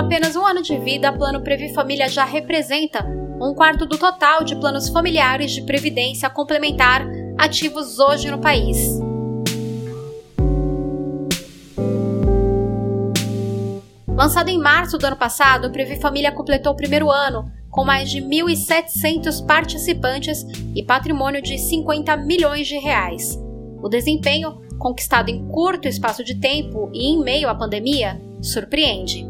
apenas um ano de vida, Plano Previ Família já representa um quarto do total de planos familiares de previdência complementar ativos hoje no país. Lançado em março do ano passado, o Previ Família completou o primeiro ano com mais de 1.700 participantes e patrimônio de 50 milhões de reais. O desempenho, conquistado em curto espaço de tempo e em meio à pandemia, surpreende.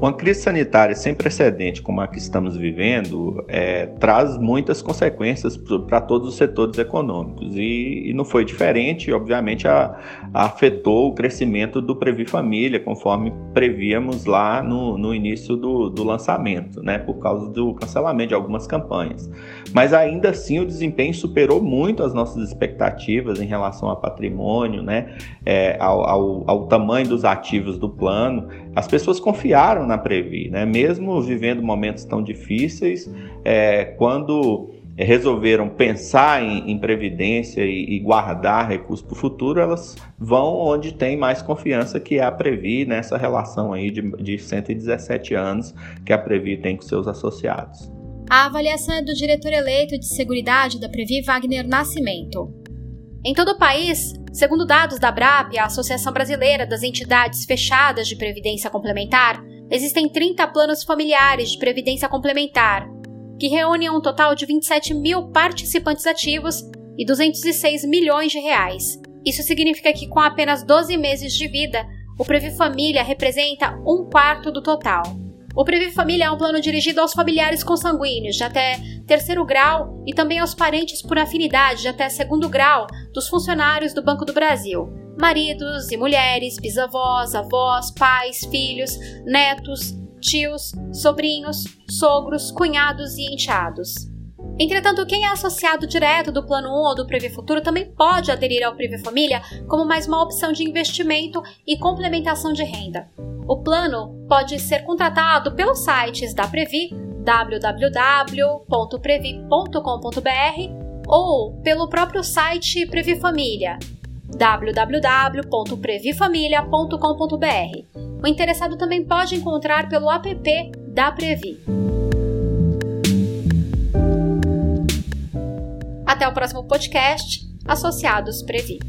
Uma crise sanitária sem precedente como a que estamos vivendo é, traz muitas consequências para todos os setores econômicos e, e não foi diferente, obviamente a, a afetou o crescimento do Previ Família, conforme prevíamos lá no, no início do, do lançamento, né, por causa do cancelamento de algumas campanhas. Mas ainda assim o desempenho superou muito as nossas expectativas em relação a patrimônio, né, é, ao, ao, ao tamanho dos ativos do plano. As pessoas confiaram na Previ, né? Mesmo vivendo momentos tão difíceis, é, quando resolveram pensar em, em previdência e, e, guardar recursos para o futuro, elas vão onde tem mais confiança, que é a Previ, nessa relação aí de, de 117 anos que a Previ tem com seus associados. A avaliação é do diretor eleito de Seguridade da Previ, Wagner Nascimento. Em todo o país, segundo dados da BRAP, a Associação Brasileira das Entidades Fechadas de Previdência Complementar, existem 30 planos familiares de previdência complementar, que reúnem um total de 27 mil participantes ativos e 206 milhões de reais. Isso significa que, com apenas 12 meses de vida, o Previ Família representa um quarto do total. O Previ Família é um plano dirigido aos familiares consanguíneos de até terceiro grau e também aos parentes por afinidade de até segundo grau dos funcionários do Banco do Brasil, maridos e mulheres, bisavós, avós, pais, filhos, netos, tios, sobrinhos, sogros, cunhados e enteados. Entretanto, quem é associado direto do Plano 1 ou do Previ Futuro também pode aderir ao Previ Família como mais uma opção de investimento e complementação de renda. O plano pode ser contratado pelos sites da Previ, www.previ.com.br ou pelo próprio site Previ Família, www.previfamilia.com.br. O interessado também pode encontrar pelo app da Previ. Até o próximo podcast Associados Previ.